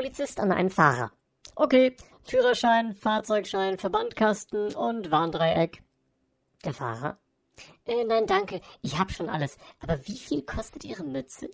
Polizist an einen Fahrer. Okay, Führerschein, Fahrzeugschein, Verbandkasten und Warndreieck. Der Fahrer. Äh, nein, danke, ich hab schon alles. Aber wie viel kostet Ihre Mütze?